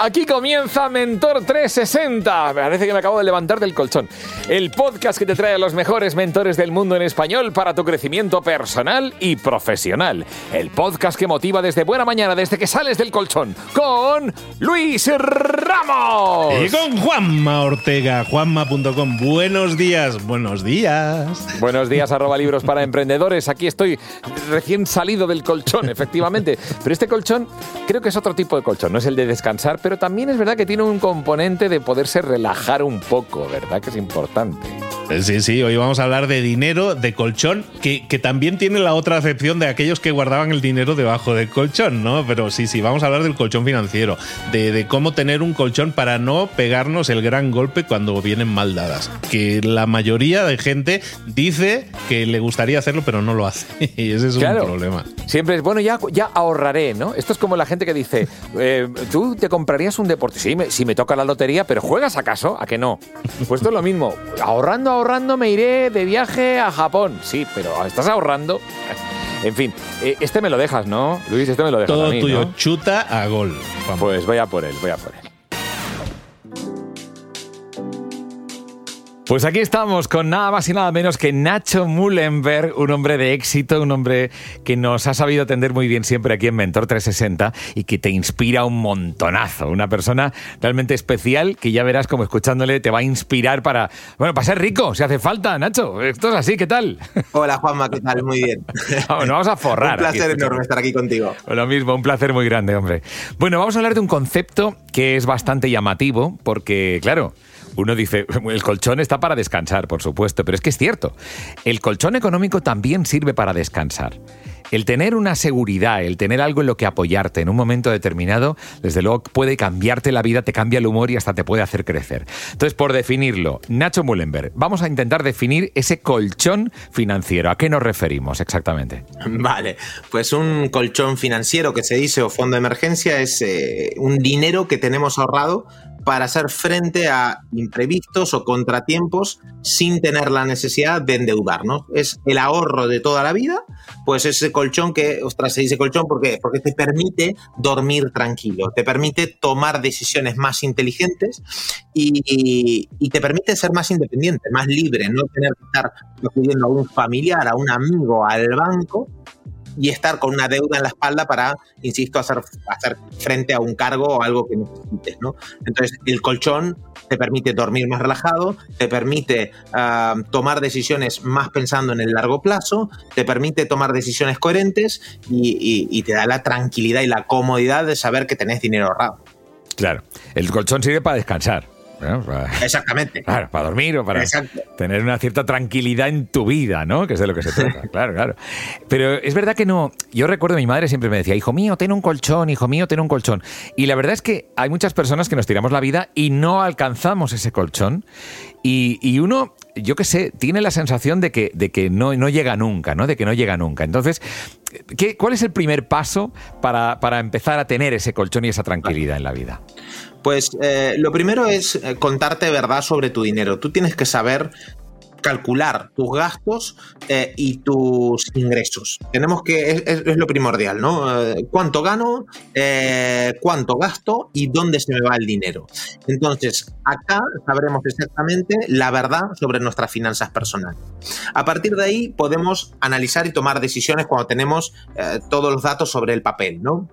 Aquí comienza Mentor 360. Me parece que me acabo de levantar del colchón. El podcast que te trae a los mejores mentores del mundo en español para tu crecimiento personal y profesional. El podcast que motiva desde buena mañana, desde que sales del colchón, con Luis Ramos. Y con Juanma Ortega, juanma.com. Buenos días, buenos días. Buenos días, arroba libros para emprendedores. Aquí estoy recién salido del colchón, efectivamente. Pero este colchón creo que es otro tipo de colchón, no es el de descansar, pero también es verdad que tiene un componente de poderse relajar un poco, ¿verdad? Que es importante. Eh, sí, sí, hoy vamos a hablar de dinero, de colchón, que, que, también tiene la otra acepción de aquellos que guardaban el dinero debajo del colchón, ¿no? Pero sí, sí, vamos a hablar del colchón financiero, de, de cómo tener un colchón para no pegarnos el gran golpe cuando vienen mal dadas. Que la mayoría de gente dice que le gustaría hacerlo, pero no lo hace. Y ese es un problema. Siempre es, bueno, ya, ya ahorraré, ¿no? Esto es como la gente que dice, eh, ¿tú te comprarías un deporte? Sí, me, si me toca la lotería, pero ¿juegas acaso? ¿A que no? Pues esto es lo mismo. Ahorrando, ahorrando, me iré de viaje a Japón. Sí, pero ¿estás ahorrando? En fin, eh, este me lo dejas, ¿no? Luis, este me lo dejas. Todo a mí, tuyo, chuta a gol. Pues voy a por él, voy a por él. Pues aquí estamos con nada más y nada menos que Nacho Mullenberg, un hombre de éxito, un hombre que nos ha sabido atender muy bien siempre aquí en Mentor 360 y que te inspira un montonazo. Una persona realmente especial que ya verás como escuchándole te va a inspirar para, bueno, para ser rico, si hace falta, Nacho. Esto es así, ¿qué tal? Hola Juanma, ¿qué tal? Muy bien. Vamos, vamos a forrar. un placer enorme estar aquí contigo. Lo mismo, un placer muy grande, hombre. Bueno, vamos a hablar de un concepto que es bastante llamativo porque, claro, uno dice, el colchón está para descansar, por supuesto, pero es que es cierto. El colchón económico también sirve para descansar. El tener una seguridad, el tener algo en lo que apoyarte en un momento determinado, desde luego puede cambiarte la vida, te cambia el humor y hasta te puede hacer crecer. Entonces, por definirlo, Nacho Mullenberg, vamos a intentar definir ese colchón financiero. ¿A qué nos referimos exactamente? Vale, pues un colchón financiero que se dice o fondo de emergencia es eh, un dinero que tenemos ahorrado para hacer frente a imprevistos o contratiempos sin tener la necesidad de endeudarnos. Es el ahorro de toda la vida, pues ese colchón que, ostras, se dice colchón porque, porque te permite dormir tranquilo, te permite tomar decisiones más inteligentes y, y te permite ser más independiente, más libre, no tener que estar acudiendo a un familiar, a un amigo, al banco y estar con una deuda en la espalda para, insisto, hacer, hacer frente a un cargo o algo que necesites, ¿no? Entonces, el colchón te permite dormir más relajado, te permite uh, tomar decisiones más pensando en el largo plazo, te permite tomar decisiones coherentes y, y te da la tranquilidad y la comodidad de saber que tenés dinero ahorrado. Claro, el colchón sirve para descansar. Exactamente. Claro, para dormir o para tener una cierta tranquilidad en tu vida, ¿no? Que es de lo que se trata. claro, claro. Pero es verdad que no. Yo recuerdo, mi madre siempre me decía, hijo mío, ten un colchón, hijo mío, ten un colchón. Y la verdad es que hay muchas personas que nos tiramos la vida y no alcanzamos ese colchón. Y, y uno, yo qué sé, tiene la sensación de que, de que no, no llega nunca, ¿no? De que no llega nunca. Entonces, ¿qué, ¿cuál es el primer paso para, para empezar a tener ese colchón y esa tranquilidad en la vida? Pues eh, lo primero es contarte verdad sobre tu dinero. Tú tienes que saber calcular tus gastos eh, y tus ingresos. Tenemos que, es, lo primordial, ¿no? Eh, ¿Cuánto gano? Eh, ¿Cuánto gasto? ¿Y dónde se me va el dinero? Entonces, acá sabremos exactamente la verdad sobre nuestras finanzas personales. A partir de ahí podemos analizar y tomar decisiones cuando tenemos todos los datos sobre el papel, ¿no?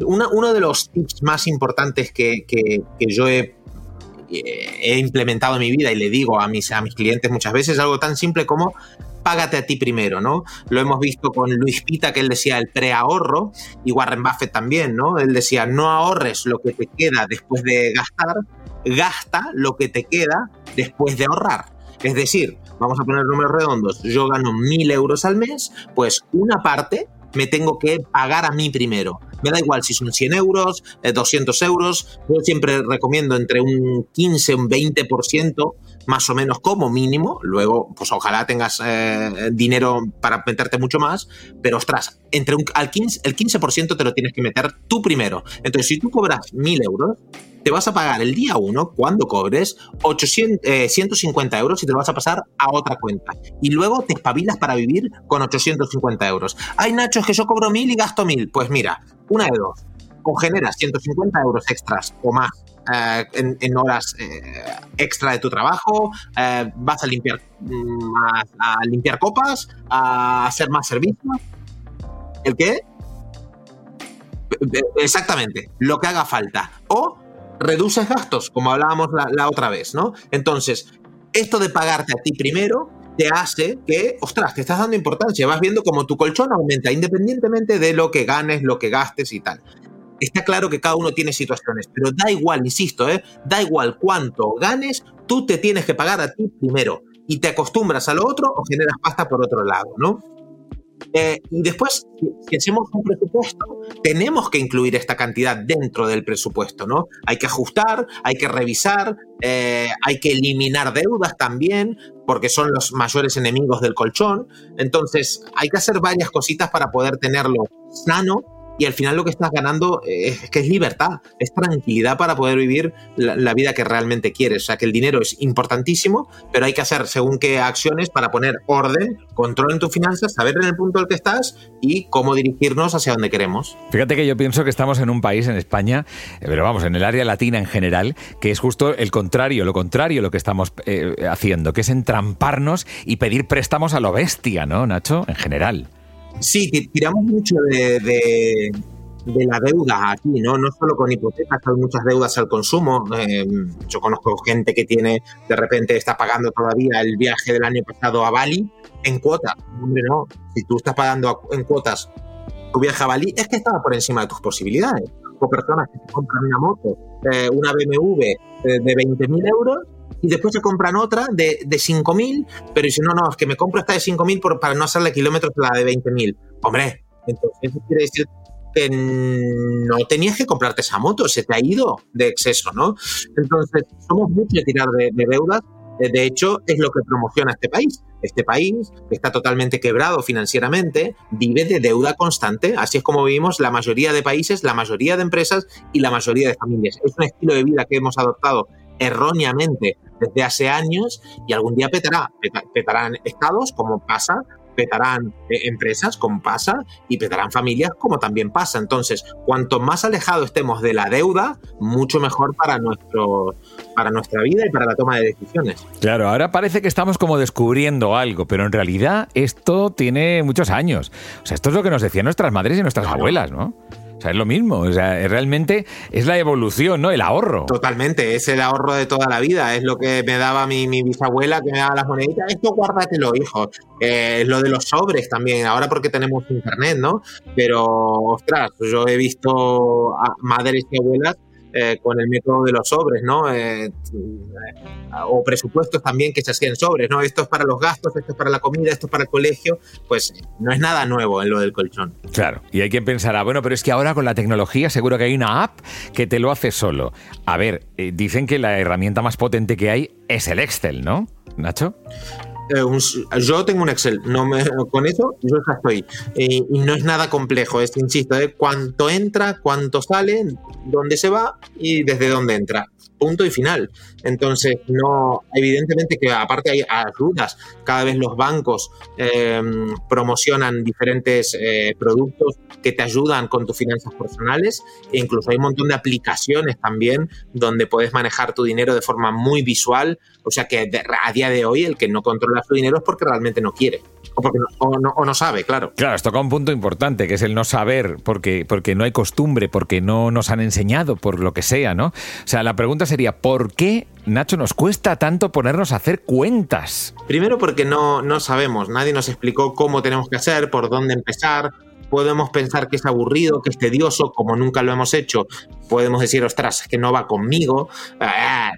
Uno de los tips más importantes que, que, que yo he he implementado en mi vida y le digo a mis, a mis clientes muchas veces algo tan simple como págate a ti primero, ¿no? Lo hemos visto con Luis Pita, que él decía el preahorro, y Warren Buffett también, ¿no? Él decía, no ahorres lo que te queda después de gastar, gasta lo que te queda después de ahorrar. Es decir, vamos a poner números redondos, yo gano mil euros al mes, pues una parte me tengo que pagar a mí primero. Me da igual si son 100 euros, 200 eh, euros, yo siempre recomiendo entre un 15, un 20% más o menos como mínimo. Luego, pues ojalá tengas eh, dinero para meterte mucho más, pero ostras, entre un, al 15, el 15% te lo tienes que meter tú primero. Entonces, si tú cobras 1000 euros, te vas a pagar el día 1, cuando cobres, 800, eh, 150 euros y te lo vas a pasar a otra cuenta. Y luego te espabilas para vivir con 850 euros. Ay, Nacho, es que yo cobro 1000 y gasto 1000. Pues mira, una de dos. O generas 150 euros extras o más eh, en, horas eh, extra de tu trabajo, eh, vas a limpiar, mm, a, a, limpiar copas, a hacer más servicios. ¿El qué? Exactamente, lo que haga falta. O reduces gastos, como hablábamos la, otra vez, ¿no? Entonces, esto de pagarte a ti primero te hace que, ostras, te estás dando importancia, vas viendo como tu colchón aumenta independientemente de lo que ganes, lo que gastes y tal. Está claro que cada uno tiene situaciones, pero da igual, insisto, ¿eh? da igual cuánto ganes, tú te tienes que pagar a ti primero y te acostumbras a lo otro o generas pasta por otro lado, ¿no? Eh, y después, si hacemos un presupuesto, tenemos que incluir esta cantidad dentro del presupuesto, ¿no? Hay que ajustar, hay que revisar, eh, hay que eliminar deudas también, porque son los mayores enemigos del colchón. Entonces, hay que hacer varias cositas para poder tenerlo sano y al final lo que estás ganando es que es libertad, es tranquilidad para poder vivir la, vida que realmente quieres. O sea que el dinero es importantísimo, pero hay que hacer según qué acciones para poner orden, control en tus finanzas, saber en el punto al que estás y cómo dirigirnos hacia donde queremos. Fíjate que yo pienso que estamos en un país, en España, pero vamos, en el área latina en general, que es justo el contrario, lo contrario lo que estamos eh, haciendo, que es entramparnos y pedir préstamos a lo bestia, ¿no, Nacho? En general. Sí, tiramos mucho de, de, de, la deuda aquí, ¿no? No solo con hipotecas, hay muchas deudas al consumo. Eh, yo conozco gente que tiene, de repente está pagando todavía el viaje del año pasado a Bali en cuotas. Hombre, no. Si tú estás pagando en cuotas tu viaje a Bali, es que estaba por encima de tus posibilidades. O personas que se compran una moto, eh, una BMW eh, de 20.000 euros y después se compran otra de, de 5.000, pero dicen, no, no, es que me compro esta de 5.000 para no hacerle kilómetros la de 20.000. Hombre, entonces eso quiere decir que no tenías que comprarte esa moto, se te ha ido de exceso, ¿no? Entonces, somos muchos de tirar de, de deudas. De hecho, es lo que promociona este país. Este país que está totalmente quebrado financieramente, vive de deuda constante. Así es como vivimos la mayoría de países, la mayoría de empresas y la mayoría de familias. Es un estilo de vida que hemos adoptado erróneamente desde hace años y algún día petará. Petarán estados, como pasa petarán eh, empresas, como pasa, y petarán familias, como también pasa. Entonces, cuanto más alejado estemos de la deuda, mucho mejor para, nuestro, para nuestra vida y para la toma de decisiones. Claro, ahora parece que estamos como descubriendo algo, pero en realidad esto tiene muchos años. O sea, esto es lo que nos decían nuestras madres y nuestras abuelas, ¿no? O sea, es lo mismo. O sea, realmente es la evolución, ¿no? El ahorro. Totalmente, es el ahorro de toda la vida. Es lo que me daba mi, bisabuela, que me daba las moneditas. Esto guárdatelo, hijo. Eh, es lo de los sobres también, ahora porque tenemos internet, ¿no? Pero, ostras, yo he visto a madres y abuelas eh, con el método de los sobres, ¿no? Eh, o presupuestos también que se hacían sobres, ¿no? Esto es para los gastos, esto es para la comida, esto es para el colegio, pues no es nada nuevo en lo del colchón. Claro, y hay quien pensará, bueno, pero es que ahora con la tecnología seguro que hay una app que te lo hace solo. A ver, eh, dicen que la herramienta más potente que hay es el Excel, ¿no? Nacho. Yo tengo un Excel, no me, con eso yo ya estoy. y no es nada complejo, es, insisto, de cuánto entra, cuánto sale, dónde se va y desde dónde entra. Punto y final. Entonces, no, evidentemente que aparte hay ayudas, cada vez los bancos em, promocionan diferentes eh, productos que te ayudan con tus finanzas personales e incluso hay un montón de aplicaciones también donde puedes manejar tu dinero de forma muy visual. O sea que a día de hoy el que no controla su dinero es porque realmente no quiere. O, porque no, o, no, sabe, claro. Claro, esto toca un punto importante, que es el no saber, porque, porque no hay costumbre, porque no nos han enseñado, por lo que sea, ¿no? O sea, la pregunta sería, ¿por qué, Nacho, nos cuesta tanto ponernos a hacer cuentas? Primero porque no, no sabemos, nadie nos explicó cómo tenemos que hacer, por dónde empezar, podemos pensar que es aburrido, que es tedioso, como nunca lo hemos hecho, podemos decir, ostras, que no va conmigo, ah,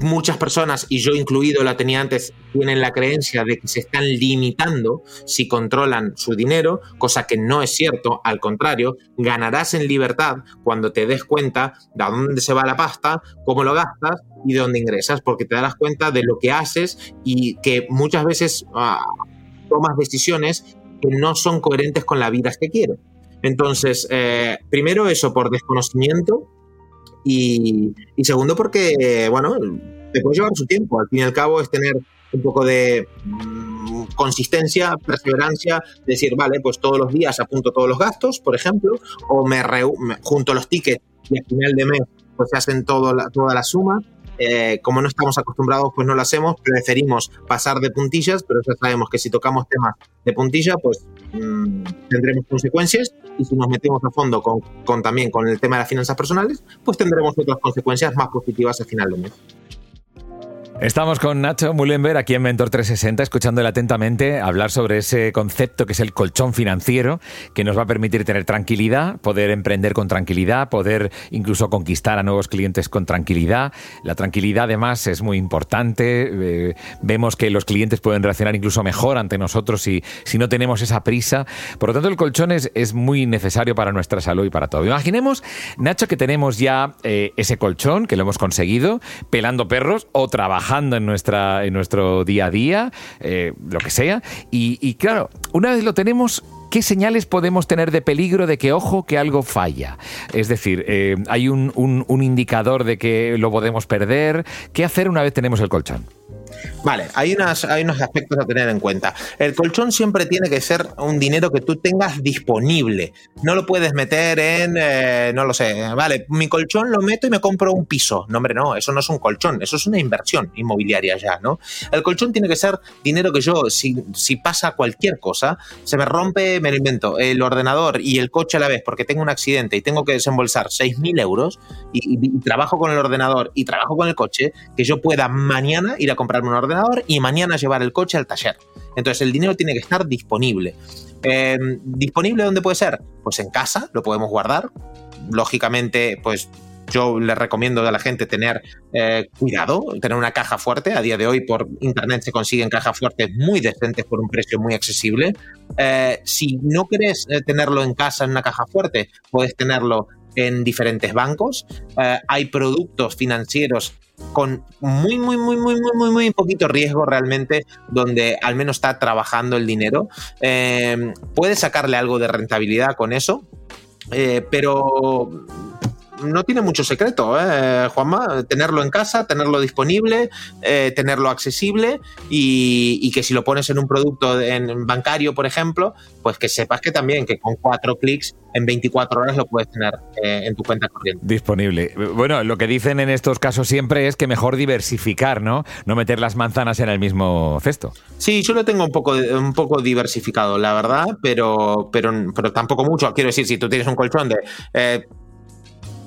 muchas personas, y yo incluido la tenía antes, tienen la creencia de que se están limitando si controlan su dinero, cosa que no es cierto, al contrario, ganarás en libertad cuando te des cuenta de a dónde se va la pasta, cómo lo gastas y de dónde ingresas, porque te darás cuenta de lo que haces y que muchas veces ah, tomas decisiones que no son coherentes con la vida que quieres. Entonces, eh, primero eso por desconocimiento, y, segundo, porque, bueno, te puede llevar su tiempo. Al fin y al cabo, es tener un poco de mm, consistencia, perseverancia, decir, vale, pues todos los días apunto todos los gastos, por ejemplo, o me, junto los tickets y al final de mes pues se hacen todo toda la suma eh, como no estamos acostumbrados, pues no lo hacemos, preferimos pasar de puntillas, pero ya sabemos que si tocamos temas de puntilla, pues mm, tendremos consecuencias y si nos metemos a fondo con, también con el tema de las finanzas personales, pues tendremos otras consecuencias más positivas al final del mes. Estamos con Nacho Mullenberg aquí en Mentor 360, escuchándole atentamente hablar sobre ese concepto que es el colchón financiero, que nos va a permitir tener tranquilidad, poder emprender con tranquilidad, poder incluso conquistar a nuevos clientes con tranquilidad. La tranquilidad, además, es muy importante. Eh, vemos que los clientes pueden reaccionar incluso mejor ante nosotros si, si no tenemos esa prisa. Por lo tanto, el colchón es, es muy necesario para nuestra salud y para todo. Imaginemos, Nacho, que tenemos ya eh, ese colchón, que lo hemos conseguido, pelando perros o trabajando en, nuestra, en nuestro día a día, eh, lo que sea. Y, claro, una vez lo tenemos, ¿qué señales podemos tener de peligro de que, ojo, que algo falla? Es decir, eh, ¿hay un, un indicador de que lo podemos perder? ¿Qué hacer una vez tenemos el colchón? Vale, hay, unas, hay unos aspectos a tener en cuenta. El colchón siempre tiene que ser un dinero que tú tengas disponible. No lo puedes meter en, eh, no lo sé, vale, mi colchón lo meto y me compro un piso. No, hombre, no, eso no es un colchón, eso es una inversión inmobiliaria ya, ¿no? El colchón tiene que ser dinero que yo, si, si pasa cualquier cosa, se me rompe, me lo invento, el ordenador y el coche a la vez porque tengo un accidente y tengo que desembolsar 6.000 euros y, trabajo con el ordenador y trabajo con el coche, que yo pueda mañana ir a un ordenador y mañana llevar el coche al taller. Entonces el dinero tiene que estar disponible. Em, ¿Disponible dónde puede ser? Pues en casa, lo podemos guardar. Lógicamente, pues yo le recomiendo a la gente tener eh, cuidado, tener una caja fuerte. A día de hoy por internet se consiguen cajas fuertes muy decentes por un precio muy accesible. Eh, si no quieres eh, tenerlo en casa en una caja fuerte, puedes tenerlo en diferentes bancos. hay productos financieros con muy, muy, muy, muy, muy, muy, muy poquito riesgo realmente, donde al menos está trabajando el dinero. Eh, puede sacarle algo de rentabilidad con eso, eh, pero no tiene mucho secreto, ¿eh, Juanma. Tenerlo en casa, tenerlo disponible, eh, tenerlo accesible y, que si lo pones en un producto en bancario, por ejemplo, pues que sepas que también que con cuatro clics en 24 horas lo puedes tener eh, en tu cuenta corriente. Disponible. Bueno, lo que dicen en estos casos siempre es que mejor diversificar, ¿no? No meter las manzanas en el mismo cesto. Sí, yo lo tengo un poco, un poco diversificado, la verdad, pero, pero, pero tampoco mucho. Quiero decir, si tú tienes un colchón de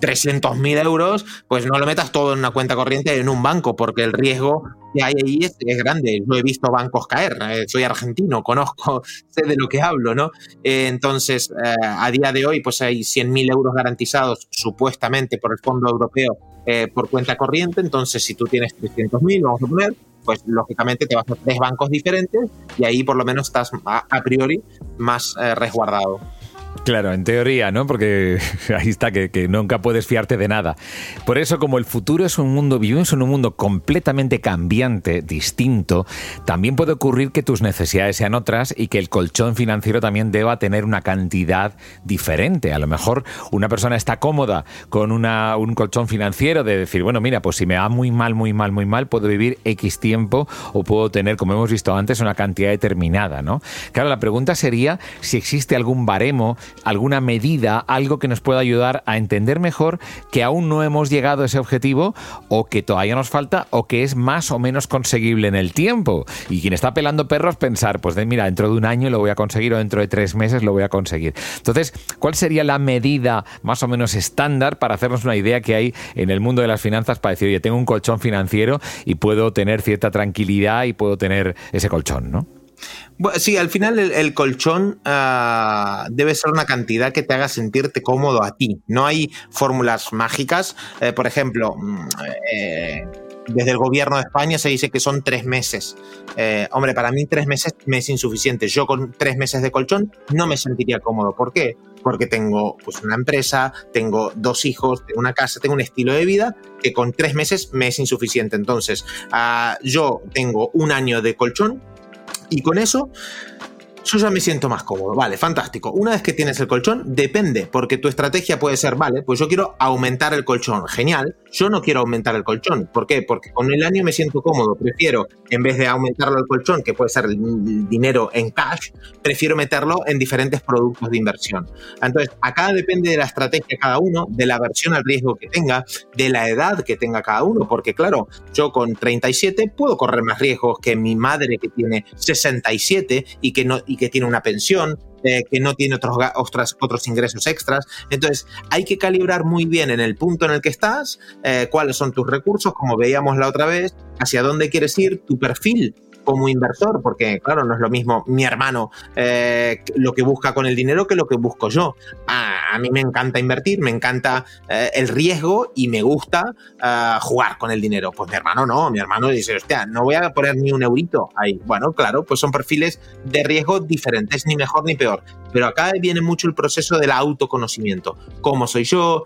300.000 euros, pues no lo metas todo en una cuenta corriente en un banco, porque el riesgo que hay ahí es, grande. Yo he visto bancos caer, eh, soy argentino, conozco, sé de lo que hablo, ¿no? Eh, entonces, eh, a día de hoy, pues hay 100.000 euros garantizados supuestamente por el Fondo Europeo por cuenta corriente, entonces si tú tienes 300.000, vamos a poner, pues lógicamente te vas a tres bancos diferentes y ahí por lo menos estás a, a priori más resguardado. Claro, en teoría, ¿no? Porque ahí está, que, nunca puedes fiarte de nada. Por eso, como el futuro es un mundo, vivimos en un mundo completamente cambiante, distinto, también puede ocurrir que tus necesidades sean otras y que el colchón financiero también deba tener una cantidad diferente. A lo mejor una persona está cómoda con un colchón financiero de decir, bueno, mira, pues si me va muy mal, muy mal, muy mal, puedo vivir X tiempo o puedo tener, como hemos visto antes, una cantidad determinada, ¿no? Claro, la pregunta sería si existe algún baremo alguna medida, algo que nos pueda ayudar a entender mejor que aún no hemos llegado a ese objetivo o que todavía nos falta o que es más o menos conseguible en el tiempo. Y quien está pelando perros pensar, pues de, mira, dentro de un año lo voy a conseguir o dentro de tres meses lo voy a conseguir. Entonces, ¿cuál sería la medida más o menos estándar para hacernos una idea que hay en el mundo de las finanzas para decir, oye, tengo un colchón financiero y puedo tener cierta tranquilidad y puedo tener ese colchón, ¿no? Sí, al final el, colchón ah, debe ser una cantidad que te haga sentirte cómodo a ti. No hay fórmulas mágicas. Eh, por ejemplo, mm, eh, desde el gobierno de España se dice que son tres meses. Eh, hombre, para mí tres meses me es insuficiente. Yo con tres meses de colchón no me sentiría cómodo. ¿Por qué? Porque tengo pues, una empresa, tengo dos hijos, tengo una casa, tengo un estilo de vida que con tres meses me es insuficiente. Entonces, ah, yo tengo un año de colchón y con eso yo ya me siento más cómodo. Vale, fantástico. Una vez que tienes el colchón, depende, porque tu estrategia puede ser, vale, pues yo quiero aumentar el colchón. Genial. Yo no quiero aumentar el colchón. ¿Por qué? Porque con el año me siento cómodo. Prefiero, en vez de aumentarlo el colchón, que puede ser dinero en cash, prefiero meterlo en diferentes productos de inversión. Entonces, acá depende de la estrategia de cada uno, de la versión al riesgo que tenga, de la edad que tenga cada uno, porque claro, yo con 37 puedo correr más riesgos que mi madre que tiene 67 y que no y que tiene una pensión, eh, que no tiene otros, otros, otros ingresos extras. Entonces, hay que calibrar muy bien en el punto en el que estás, eh, cuáles son tus recursos, como veíamos la otra vez, hacia dónde quieres ir, tu perfil como inversor, porque claro, no es lo mismo mi hermano eh, lo que busca con el dinero que lo que busco yo. A, mí me encanta invertir, me encanta eh, el riesgo y me gusta eh, jugar con el dinero. Pues mi hermano no, mi hermano dice, hostia, no voy a poner ni un eurito ahí. Bueno, claro, pues son perfiles de riesgo diferentes, ni mejor ni peor. Pero acá viene mucho el proceso del autoconocimiento. ¿Cómo soy yo?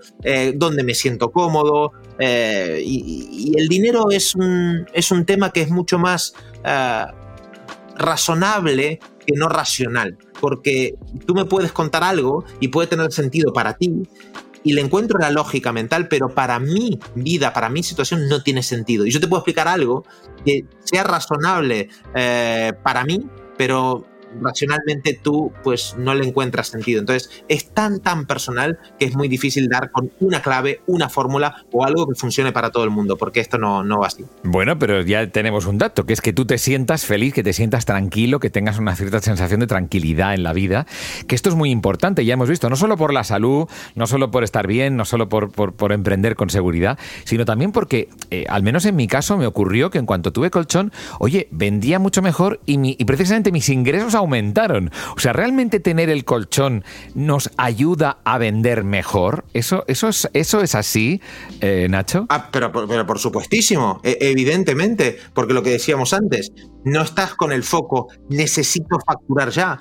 ¿Dónde me siento cómodo? y, el dinero es un, es un tema que es mucho más eh, razonable que no racional, porque tú me puedes contar algo y puede tener sentido para ti y le encuentro la lógica mental, pero para mi vida, para mi situación no tiene sentido. Y yo te puedo explicar algo que sea razonable eh, para mí, pero racionalmente tú pues no le encuentras sentido. Entonces es tan tan personal que es muy difícil dar con una clave, una fórmula o algo que funcione para todo el mundo, porque esto no, no va así. Bueno, pero ya tenemos un dato, que es que tú te sientas feliz, que te sientas tranquilo, que tengas una cierta sensación de tranquilidad en la vida, que esto es muy importante, ya hemos visto, no solo por la salud, no solo por estar bien, no solo por, por, emprender con seguridad, sino también porque, eh, al menos en mi caso, me ocurrió que en cuanto tuve colchón, oye, vendía mucho mejor y, y precisamente mis ingresos aumentaron. O sea, ¿realmente tener el colchón nos ayuda a vender mejor? ¿Eso, eso, es, así, eh, Nacho? Ah, pero, pero por supuestísimo, e, evidentemente, porque lo que decíamos antes, no estás con el foco, necesito facturar ya.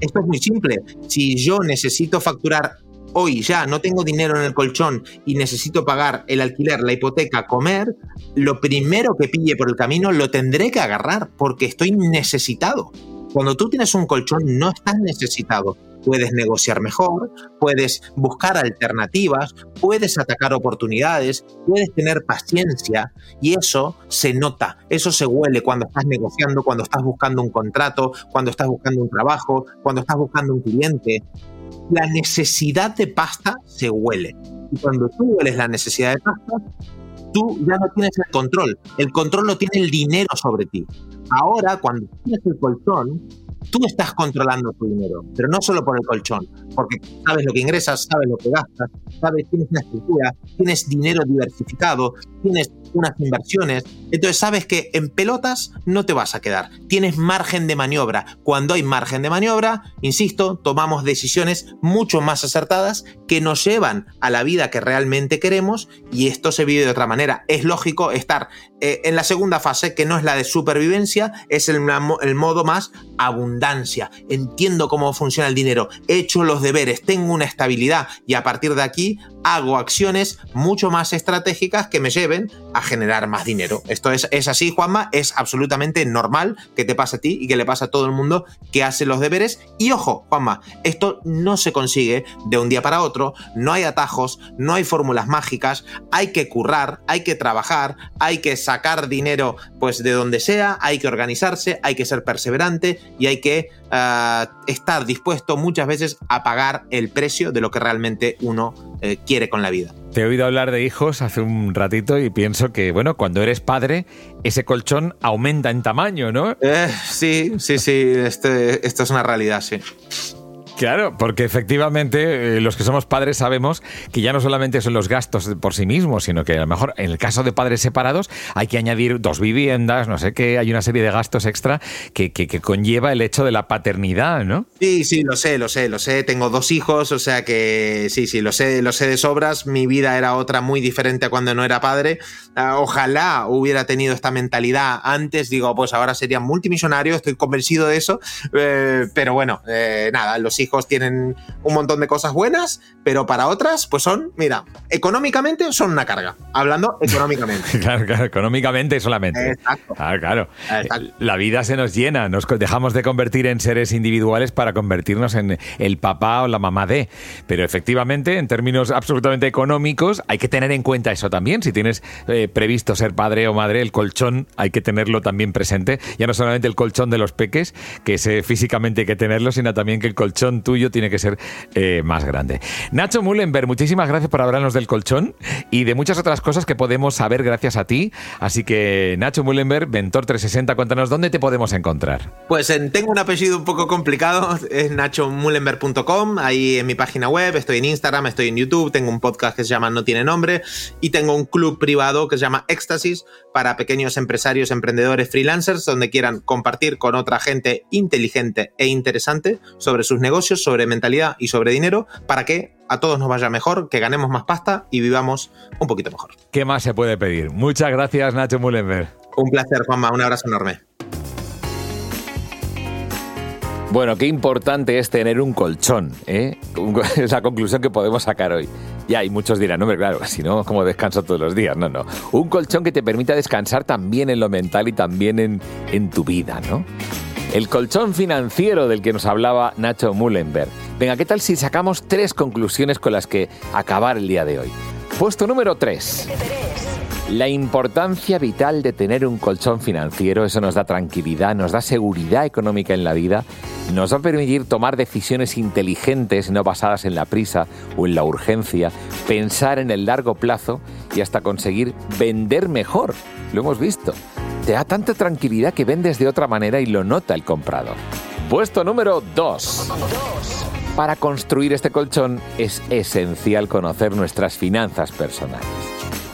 Esto es muy simple. Si yo necesito facturar hoy ya no tengo dinero en el colchón y necesito pagar el alquiler, la hipoteca, comer, lo primero que pille por el camino lo tendré que agarrar porque estoy necesitado. Cuando tú tienes un colchón no estás necesitado, puedes negociar mejor, puedes buscar alternativas, puedes atacar oportunidades, puedes tener paciencia y eso se nota, eso se huele cuando estás negociando, cuando estás buscando un contrato, cuando estás buscando un trabajo, cuando estás buscando un cliente. La necesidad de pasta se huele. Y cuando tú hueles la necesidad de pasta, tú ya no tienes el control. El control lo tiene el dinero sobre ti. Ahora, cuando tienes el colchón, tú estás controlando tu dinero, pero no solo por el colchón, porque sabes lo que ingresas, sabes lo que gastas, sabes, tienes una estructura, tienes dinero diversificado, tienes unas inversiones, entonces sabes que en pelotas no te vas a quedar, tienes margen de maniobra. Cuando hay margen de maniobra, insisto, tomamos decisiones mucho más acertadas que nos llevan a la vida que realmente queremos y esto se vive de otra manera. Es lógico estar eh, en la segunda fase, que no es la de supervivencia, es el, el modo más abundancia. Entiendo cómo funciona el dinero, he hecho los deberes, tengo una estabilidad y a partir de aquí hago acciones mucho más estratégicas que me lleven a generar más dinero. Esto es, es así, Juanma, es absolutamente normal que te pase a ti y que le pasa a todo el mundo que hace los deberes. Y ojo, Juanma, esto no se consigue de un día para otro, no hay atajos, no hay fórmulas mágicas, hay que currar, hay que trabajar, hay que sacar dinero pues de donde sea, hay que organizarse, hay que ser perseverante y hay que uh, estar dispuesto muchas veces a pagar el precio de lo que realmente uno eh, quiere con la vida. Te he oído hablar de hijos hace un ratito y pienso que, bueno, cuando eres padre, ese colchón aumenta en tamaño, ¿no? Eh, sí, sí, sí, este, esto es una realidad, sí. Claro, porque efectivamente eh, los que somos padres sabemos que ya no solamente son los gastos por sí mismos, sino que a lo mejor en el caso de padres separados hay que añadir dos viviendas, no sé qué, hay una serie de gastos extra que, que, conlleva el hecho de la paternidad, ¿no? Sí, sí, lo sé, lo sé, lo sé. Tengo dos hijos, o sea que sí, sí, lo sé, lo sé de sobras. Mi vida era otra muy diferente a cuando no era padre. Ah, ojalá hubiera tenido esta mentalidad antes, digo, pues ahora sería multimillonario, estoy convencido de eso. Eh, pero bueno, eh, nada, los hijos tienen un montón de cosas buenas, pero para otras, pues son, mira, económicamente son una carga. Hablando económicamente. claro, claro, económicamente solamente. Exacto. claro. La vida se nos llena, nos dejamos de convertir en seres individuales para convertirnos en el papá o la mamá de. Pero efectivamente, en términos absolutamente económicos, hay que tener en cuenta eso también. Si tienes eh, previsto ser padre o madre, el colchón hay que tenerlo también presente. Ya no solamente el colchón de los peques, que ese físicamente hay que tenerlo, sino también que el colchón tuyo tiene que ser eh, más grande. Nacho Mullenberg, muchísimas gracias por hablarnos del colchón y de muchas otras cosas que podemos saber gracias a ti. Así que, Nacho Mullenberg, Ventor 360, cuéntanos dónde te podemos encontrar. Pues tengo un apellido un poco complicado, es nachomullenberg.com, ahí en mi página web, estoy en Instagram, estoy en YouTube, tengo un podcast que se llama No tiene nombre y tengo un club privado que se llama Éxtasis para pequeños empresarios, emprendedores, freelancers, donde quieran compartir con otra gente inteligente e interesante sobre sus negocios sobre mentalidad y sobre dinero para que a todos nos vaya mejor, que ganemos más pasta y vivamos un poquito mejor. ¿Qué más se puede pedir? Muchas gracias, Nacho Mullenberg. Un placer, Juanma. Un abrazo enorme. Bueno, qué importante es tener un colchón, ¿eh? Es la conclusión que podemos sacar hoy. Ya, y muchos dirán, hombre, claro, si no, como descanso todos los días. No, no. Un colchón que te permita descansar también en lo mental y también en, en tu vida, ¿no? El colchón financiero del que nos hablaba Nacho Mullenberg. Venga, ¿qué tal si sacamos tres conclusiones con las que acabar el día de hoy? Puesto número 3. La importancia vital de tener un colchón financiero, eso nos da tranquilidad, nos da seguridad económica en la vida, nos va a permitir tomar decisiones inteligentes, no basadas en la prisa o en la urgencia, pensar en el largo plazo y hasta conseguir vender mejor. Lo hemos visto te da tanta tranquilidad que vendes de otra manera y lo nota el comprador. Puesto número 2. Para construir este colchón es esencial conocer nuestras finanzas personales.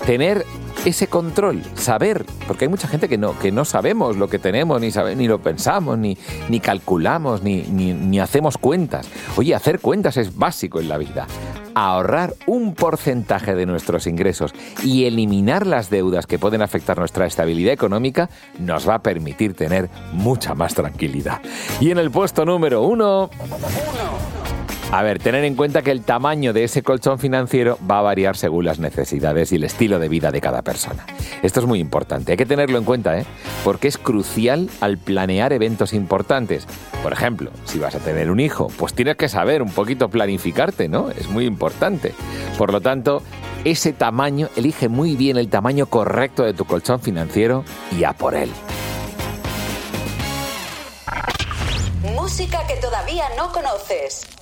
Tener ese control, saber, porque hay mucha gente que no, que no sabemos lo que tenemos, ni, sabe, ni lo pensamos, ni, ni calculamos, ni, ni, ni hacemos cuentas. Oye, hacer cuentas es básico en la vida ahorrar un porcentaje de nuestros ingresos y eliminar las deudas que pueden afectar nuestra estabilidad económica nos va a permitir tener mucha más tranquilidad. Y en el puesto número uno A ver, tener en cuenta que el tamaño de ese colchón financiero va a variar según las necesidades y el estilo de vida de cada persona. Esto es muy importante, hay que tenerlo en cuenta, ¿eh? Porque es crucial al planear eventos importantes. Por ejemplo, si vas a tener un hijo, pues tienes que saber un poquito planificarte, ¿no? Es muy importante. Por lo tanto, ese tamaño, elige muy bien el tamaño correcto de tu colchón financiero y a por él. Música que todavía no conoces.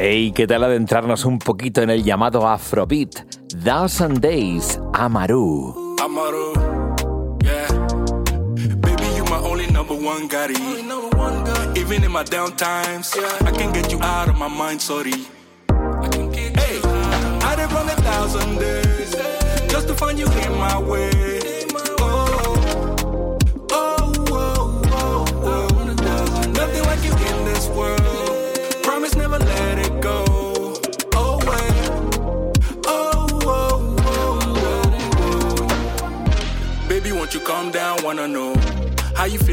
Hey, ¿qué tal adentrarnos un poquito en el llamado Afrobeat? Thousand Days, Amaru. Amaru, yeah. Baby, you my only number one gotti. Even in my down times, I can get you out of my mind, sorry. Hey, I done run a thousand days just to find you in my way.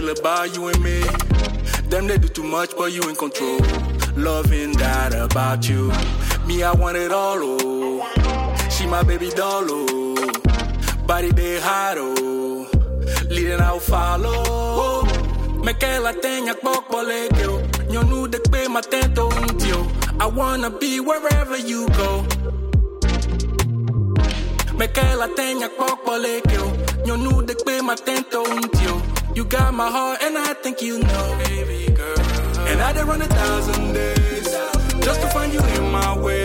Feel about you and me? Them they do too much, but you in control. Loving that about you. Me, I want it all. Oh, she my baby doll. Oh, body they hot. Oh, leading out follow. Me que la tenga poco le yo. Nu de pe matento un tío. I wanna be wherever you go. Me que la tenga poco le yo. Nu de pe matento un tío. You got my heart and I think you know, baby girl. And I done run a thousand days just to find you in my way.